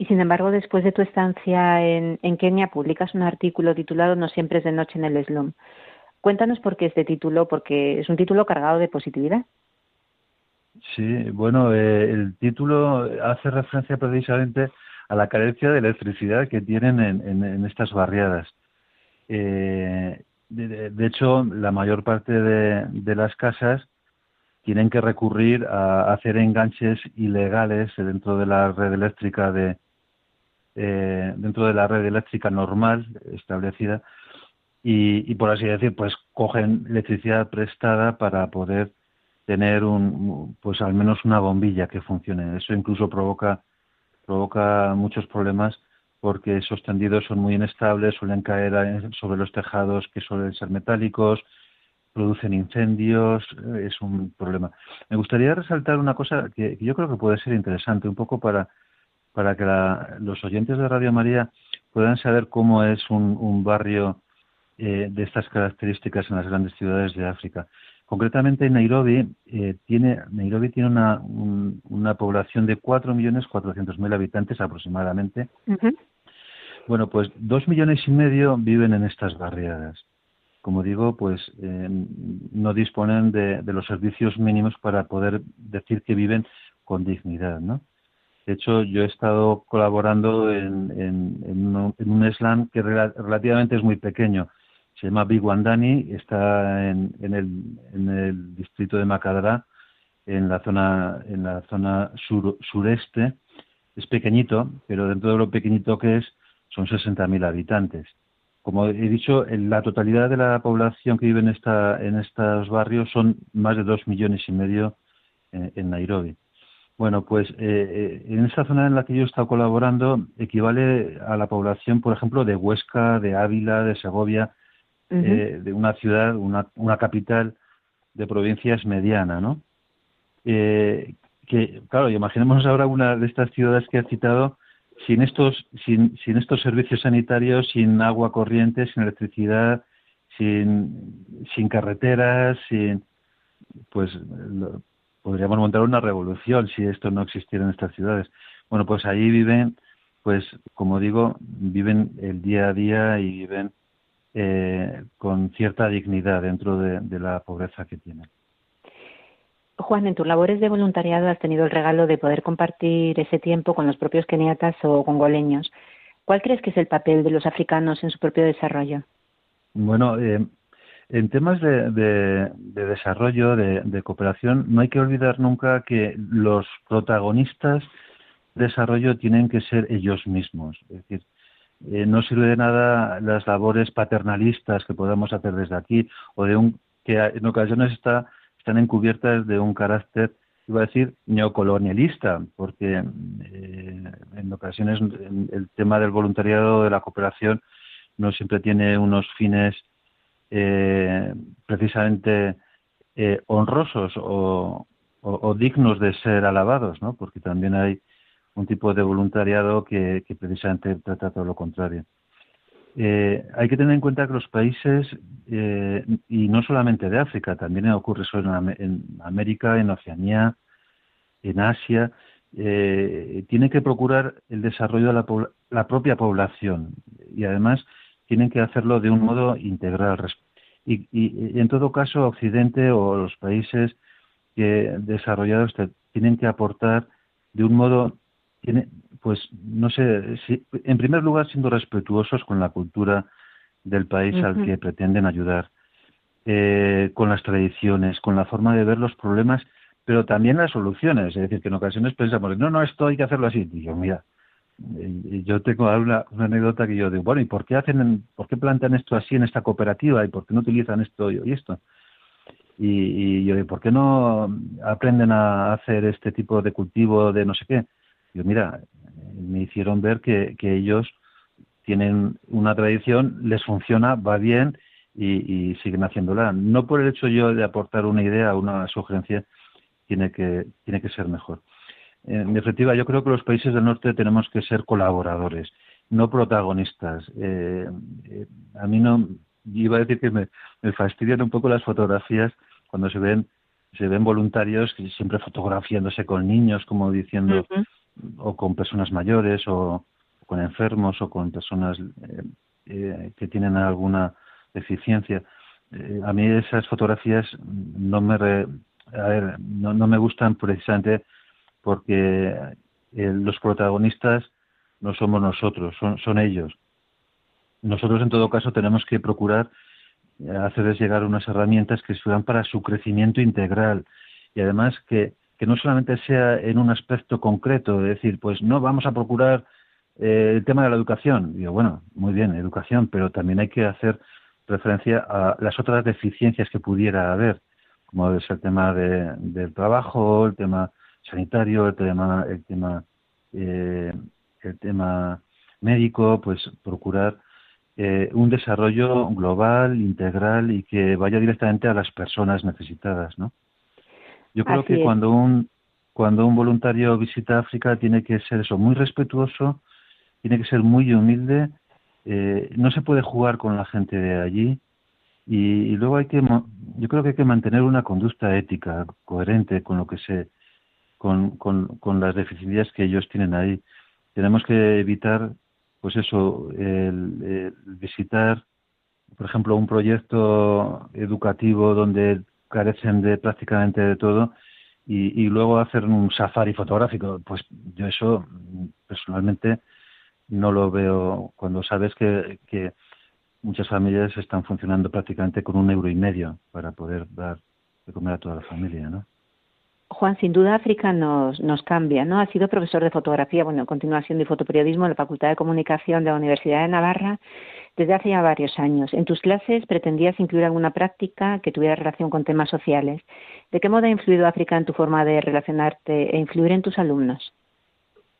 Y sin embargo, después de tu estancia en, Kenia, publicas un artículo titulado No siempre es de noche en el slum. Cuéntanos por qué este título, porque es un título cargado de positividad. Sí, bueno, eh, el título hace referencia precisamente a la carencia de electricidad que tienen en, estas barriadas. Eh, de, hecho, la mayor parte de, las casas tienen que recurrir a hacer enganches ilegales dentro de la red eléctrica de, eh, dentro de la red eléctrica normal establecida y, por así decir, pues cogen electricidad prestada para poder tener un, pues al menos una bombilla que funcione. Eso incluso provoca, provoca muchos problemas porque esos tendidos son muy inestables, suelen caer sobre los tejados que suelen ser metálicos, producen incendios, es un problema. Me gustaría resaltar una cosa que yo creo que puede ser interesante, un poco para para que los oyentes de Radio María puedan saber cómo es un, barrio eh, de estas características en las grandes ciudades de África. Concretamente, Nairobi eh, tiene Nairobi tiene una, una población de 4.400.000 habitantes aproximadamente. Bueno, pues dos millones y medio viven en estas barriadas. Como digo, pues eh, no disponen de, de los servicios mínimos para poder decir que viven con dignidad, ¿no? De hecho, yo he estado colaborando en, en, un, slam que relativamente es muy pequeño. Se llama Big Wandani, está en, el, en distrito de Macadra, en la zona, en la zona sureste. Es pequeñito, pero dentro de lo pequeñito que es, son 60.000 habitantes. Como he dicho, la totalidad de la población que vive en, esta, en estos barrios son más de dos millones y medio en Nairobi. Bueno, pues eh, eh, en esa zona en la que yo he estado colaborando equivale a la población, por ejemplo, de Huesca, de Ávila, de Segovia, eh, de una ciudad, una, una, capital de provincias mediana, ¿no? que, claro, imaginemos ahora una de estas ciudades que he citado sin estos, sin, sin estos servicios sanitarios, sin agua corriente, sin electricidad, sin, sin carreteras, sin, pues podríamos montar una revolución si esto no existiera en estas ciudades. Bueno, pues ahí viven, pues como digo, viven el día a día y viven eh, con cierta dignidad dentro de, la pobreza que tienen. Juan, en tus labores de voluntariado has tenido el regalo de poder compartir ese tiempo con los propios keniatas o congoleños. ¿Cuál crees que es el papel de los africanos en su propio desarrollo? Bueno, eh, en temas de, desarrollo, de, cooperación, no hay que olvidar nunca que los protagonistas de desarrollo tienen que ser ellos mismos. Es decir, eh, no sirve de nada las labores paternalistas que podamos hacer desde aquí o de un que en ocasiones está, están encubiertas de un carácter iba a decir neocolonialista, porque eh, en ocasiones el tema del voluntariado, de la cooperación, no siempre tiene unos fines eh, precisamente eh, honrosos o, dignos de ser alabados, ¿no? Porque también hay un tipo de voluntariado que, precisamente trata todo lo contrario. hay que tener en cuenta que los países, y no solamente de África, también ocurre eso en América, en Oceanía, en Asia, eh, tienen que procurar el desarrollo de la, propia población y además tienen que hacerlo de un modo integral. Y, en todo caso, Occidente o los países desarrollados tienen que aportar de un modo, tiene, pues no sé, si, en primer lugar siendo respetuosos con la cultura del país al que pretenden ayudar, eh, con las tradiciones, con la forma de ver los problemas pero también las soluciones. Es decir, que en ocasiones pensamos, no, no, esto hay que hacerlo así. Y yo, mira, yo tengo una, una, anécdota que yo digo, bueno, ¿y por qué hacen, por qué plantean esto así en esta cooperativa y por qué no utilizan esto y esto? Y, yo digo, ¿por qué no aprenden a hacer este tipo de cultivo de no sé qué? Yo, mira, me hicieron ver que, que ellos tienen una tradición, les funciona, va bien y, y siguen haciéndola. No por el hecho yo de aportar una idea, una sugerencia, tiene que, tiene que ser mejor. En definitiva, yo creo que los países del norte tenemos que ser colaboradores, no protagonistas. Eh, eh, a mí no, iba a decir que me, fastidian un poco las fotografías cuando se ven se ven voluntarios siempre fotografiándose con niños, como diciendo, o con personas mayores, o con enfermos, o con personas eh, que tienen alguna deficiencia. a mí esas fotografías no me, ver, no, no me gustan precisamente porque eh, los protagonistas no somos nosotros, son, son ellos. Nosotros, en todo caso, tenemos que procurar eh, hacerles llegar unas herramientas que sirvan para su crecimiento integral y además que, que no solamente sea en un aspecto concreto, es decir, pues no vamos a procurar eh, el tema de la educación. Digo, bueno, muy bien, educación, pero también hay que hacer referencia a las otras deficiencias que pudiera haber como es el tema de, del trabajo, el tema sanitario, el tema, el tema, eh, el tema médico, pues procurar eh, un desarrollo global, integral y que vaya directamente a las personas necesitadas, ¿no? Yo creo que cuando un cuando un voluntario visita África tiene que ser eso muy respetuoso, tiene que ser muy humilde, eh, no se puede jugar con la gente de allí, y, luego hay que, yo creo que hay que mantener una conducta ética coherente con lo que se, con, con, las deficiencias que ellos tienen ahí. Tenemos que evitar, pues eso, el, visitar, por ejemplo, un proyecto educativo donde carecen de prácticamente de todo y, luego hacer un safari fotográfico. Pues yo eso personalmente no lo veo cuando sabes que, que muchas familias están funcionando prácticamente con un euro y medio para poder dar de comer a toda la familia, ¿no? Juan, sin duda África nos, nos cambia, ¿no? Ha sido profesor de fotografía, bueno, continuación de fotoperiodismo en la Facultad de Comunicación de la Universidad de Navarra desde hace ya varios años. En tus clases pretendías incluir alguna práctica que tuviera relación con temas sociales. ¿De qué modo ha influido África en tu forma de relacionarte e influir en tus alumnos?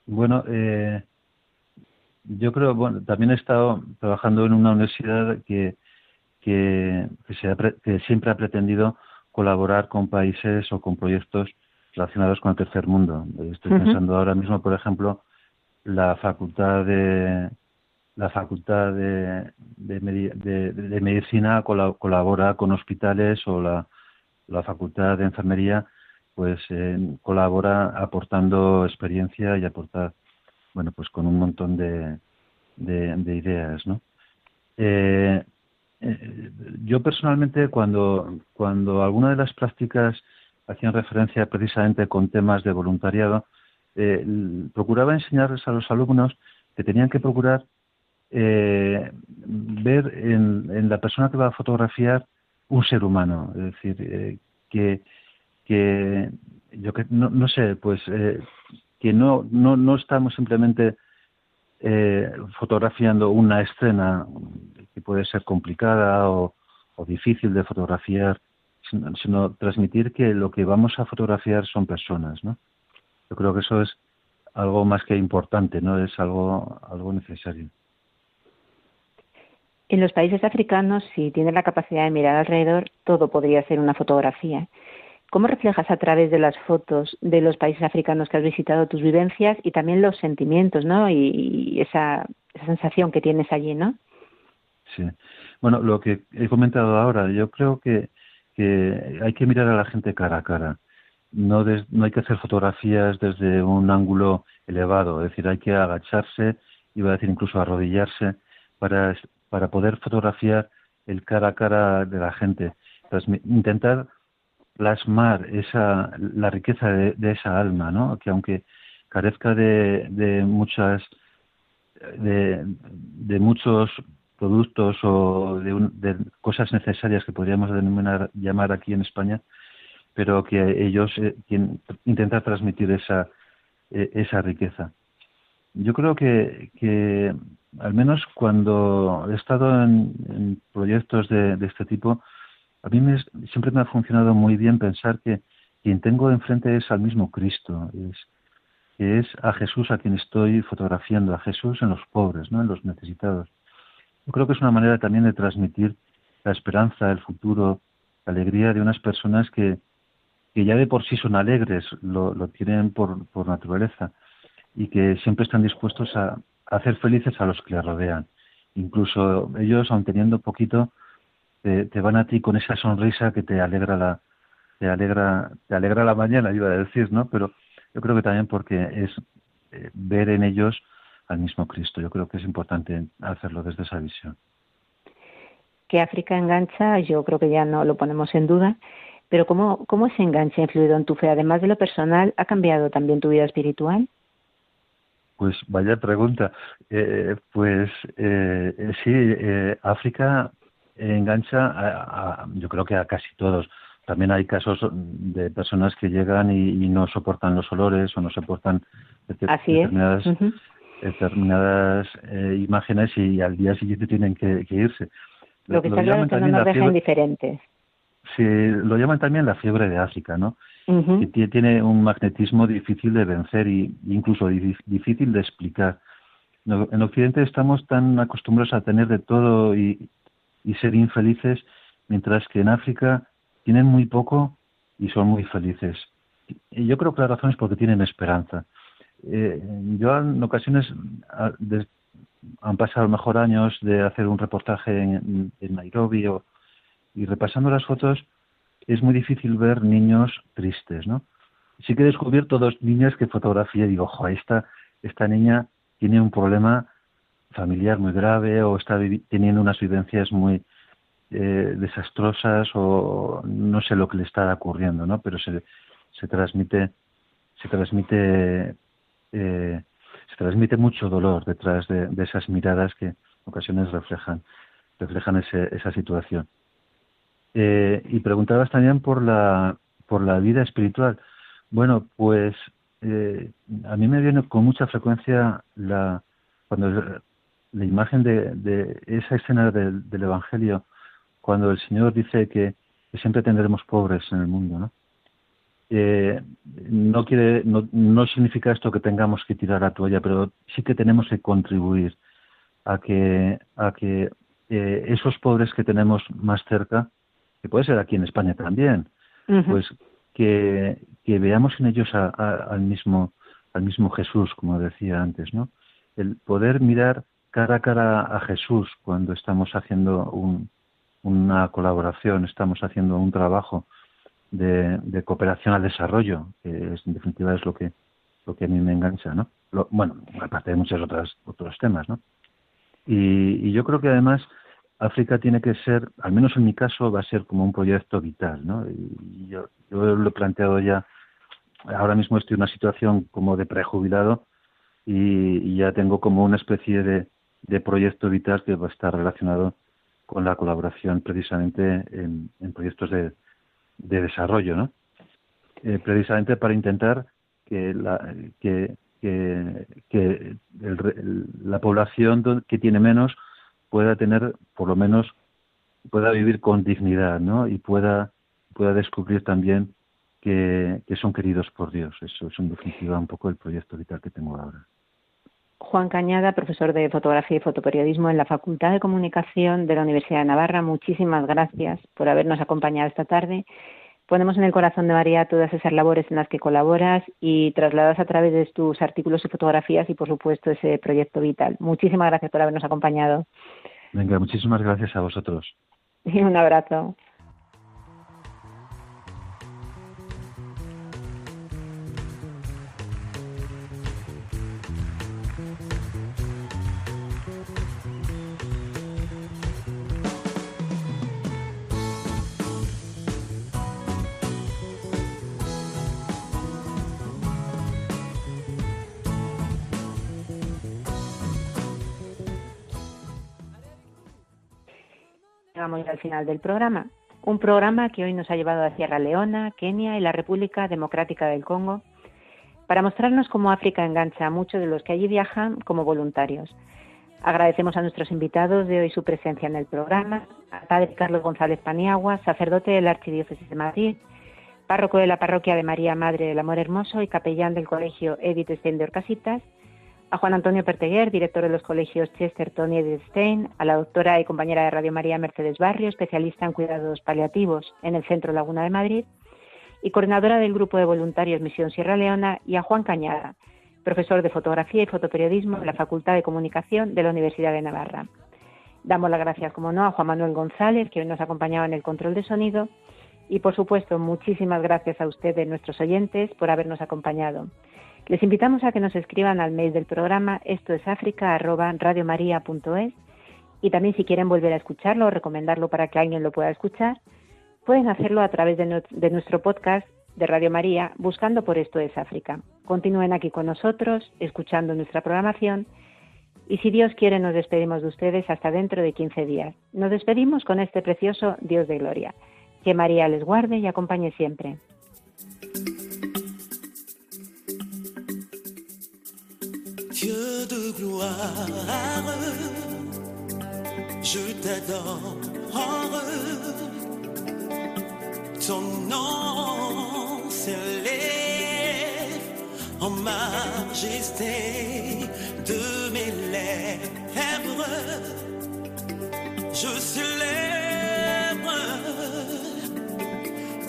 Bueno, eh, yo creo, bueno, también he estado trabajando en una universidad que, que, siempre ha pretendido colaborar con países o con proyectos relacionados con el tercer mundo. Estoy pensando ahora mismo, por ejemplo, la facultad de la facultad de, de, medicina colabora con hospitales o la, la facultad de enfermería pues eh, colabora aportando experiencia y aportar bueno, pues con un montón de, de, ideas, ¿no? Eh, eh, yo personalmente cuando, cuando alguna de las prácticas hacían referencia precisamente con temas de voluntariado, eh, procuraba enseñarles a los alumnos que tenían que procurar eh, ver en, la persona que va a fotografiar un ser humano, es decir, eh, que, yo que no, sé, pues que no, estamos simplemente fotografiando una escena que puede ser complicada o difícil de fotografiar, sino, transmitir que lo que vamos a fotografiar son personas, ¿no? Yo creo que eso es algo más que importante, no es algo algo necesario. En los países africanos, si tienes la capacidad de mirar alrededor, todo podría ser una fotografía. ¿Cómo reflejas a través de las fotos de los países africanos que has visitado tus vivencias y también los sentimientos, ¿no? Y, esa, esa sensación que tienes allí, ¿no? Sí. Bueno, lo que he comentado ahora, yo creo que que hay que mirar a la gente cara a cara. No, no hay que hacer fotografías desde un ángulo elevado, es decir, hay que agacharse, iba a decir incluso arrodillarse, para, para poder fotografiar el cara a cara de la gente. intentar plasmar esa, la riqueza de, de, esa alma, ¿no? que aunque carezca de, de muchas de, de muchos productos o de, cosas necesarias que podríamos denominar, llamar aquí en España, pero que ellos eh, intentan transmitir esa, eh, esa riqueza. Yo creo que, que, al menos cuando he estado en, proyectos de, este tipo, a mí me, siempre me ha funcionado muy bien pensar que quien tengo enfrente es al mismo Cristo, es, que es a Jesús a quien estoy fotografiando, a Jesús en los pobres, ¿no? en los necesitados. Yo creo que es una manera también de transmitir la esperanza, el futuro, la alegría de unas personas que, que ya de por sí son alegres, lo, lo tienen por, por naturaleza y que siempre están dispuestos a, hacer felices a los que les rodean. Incluso ellos, aun teniendo poquito, te, van a ti con esa sonrisa que te alegra la, te alegra, te alegra la mañana, iba a decir, ¿no? Pero yo creo que también porque es eh, ver en ellos al mismo Cristo. Yo creo que es importante hacerlo desde esa visión. Que África engancha, yo creo que ya no lo ponemos en duda, pero ¿cómo, cómo ese enganche ha influido en tu fe? Además de lo personal, ¿ha cambiado también tu vida espiritual? Pues vaya pregunta. Eh, pues eh, sí, eh, África engancha, a, yo creo que a casi todos. También hay casos de personas que llegan y, no soportan los olores o no soportan determinadas determinadas eh, imágenes y al día siguiente tienen que, irse. Lo que está claro es que no nos deja indiferentes. Sí, lo llaman también la fiebre de África, ¿no? que tiene un magnetismo difícil de vencer e incluso difícil de explicar. En Occidente estamos tan acostumbrados a tener de todo y, y ser infelices, mientras que en África tienen muy poco y son muy felices. Y yo creo que la razón es porque tienen esperanza eh, yo en ocasiones han pasado mejor años de hacer un reportaje en, Nairobi o, y repasando las fotos es muy difícil ver niños tristes, ¿no? Sí que he descubierto dos niñas que fotografié y digo, ojo, esta, esta niña tiene un problema familiar muy grave o está teniendo unas vivencias muy eh, desastrosas o no sé lo que le está ocurriendo, ¿no? Pero se, se transmite se transmite eh, se transmite mucho dolor detrás de, esas miradas que en ocasiones reflejan, reflejan esa situación. Eh, y preguntabas también por la, por la vida espiritual. Bueno, pues eh, a mí me viene con mucha frecuencia la, cuando la imagen de, esa escena del, Evangelio, cuando el Señor dice que siempre tendremos pobres en el mundo, ¿no? Eh, no quiere no, no, significa esto que tengamos que tirar la toalla pero sí que tenemos que contribuir a que a que eh, esos pobres que tenemos más cerca que puede ser aquí en España también pues que, que, veamos en ellos al mismo al mismo Jesús como decía antes no el poder mirar cara a cara a Jesús cuando estamos haciendo un, una colaboración estamos haciendo un trabajo de, cooperación al desarrollo, que es, en definitiva es lo que, lo que a mí me engancha, ¿no? bueno, aparte de muchos otros, otros temas, ¿no? Y, yo creo que además África tiene que ser, al menos en mi caso, va a ser como un proyecto vital, ¿no? Y yo, lo he planteado ya, ahora mismo estoy en una situación como de prejubilado y, ya tengo como una especie de, de, proyecto vital que va a estar relacionado con la colaboración precisamente en, proyectos de, de, desarrollo, ¿no? Eh, precisamente para intentar que la, que, que, la población que tiene menos pueda tener, por lo menos, pueda vivir con dignidad, ¿no? Y pueda, pueda descubrir también que, son queridos por Dios. Eso es en definitiva un poco el proyecto vital que tengo ahora. Juan Cañada, profesor de fotografía y fotoperiodismo en la Facultad de Comunicación de la Universidad de Navarra, muchísimas gracias por habernos acompañado esta tarde. Ponemos en el corazón de María todas esas labores en las que colaboras y trasladas a través de tus artículos y fotografías y, por supuesto, ese proyecto vital. Muchísimas gracias por habernos acompañado. Venga, muchísimas gracias a vosotros. Y (laughs) un abrazo. Llegamos al final del programa. Un programa que hoy nos ha llevado a Sierra Leona, Kenia y la República Democrática del Congo para mostrarnos cómo África engancha a muchos de los que allí viajan como voluntarios. Agradecemos a nuestros invitados de hoy su presencia en el programa, al padre Carlos González Paniagua, sacerdote de la Archidiócesis de Madrid, párroco de la parroquia de María Madre del Amor Hermoso y capellán del colegio Edith Stein de Orcasitas, a Juan Antonio Perteguer, director de los colegios Chesterton y Edith Stein, a la doctora y compañera de Radio María Mercedes Barrio, especialista en cuidados paliativos en el Centro Laguna de Madrid, y coordinadora del Grupo de Voluntarios Misión Sierra Leona, y a Juan Cañada, profesor de fotografía y fotoperiodismo en la Facultad de Comunicación de la Universidad de Navarra. Damos las gracias, como no, a Juan Manuel González, que hoy nos acompañaba en el control de sonido, y por supuesto, muchísimas gracias a ustedes, nuestros oyentes, por habernos acompañado. Les invitamos a que nos escriban al mail del programa esto es y también si quieren volver a escucharlo o recomendarlo para que alguien lo pueda escuchar, pueden hacerlo a través de, de nuestro podcast de Radio María buscando por esto es África. Continúen aquí con nosotros, escuchando nuestra programación y si Dios quiere nos despedimos de ustedes hasta dentro de 15 días. Nos despedimos con este precioso Dios de Gloria. Que María les guarde y acompañe siempre. Dieu de gloire, je t'adore. Ton nom s'élève en majesté de mes lèvres. Je célèbre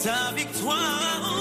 ta victoire,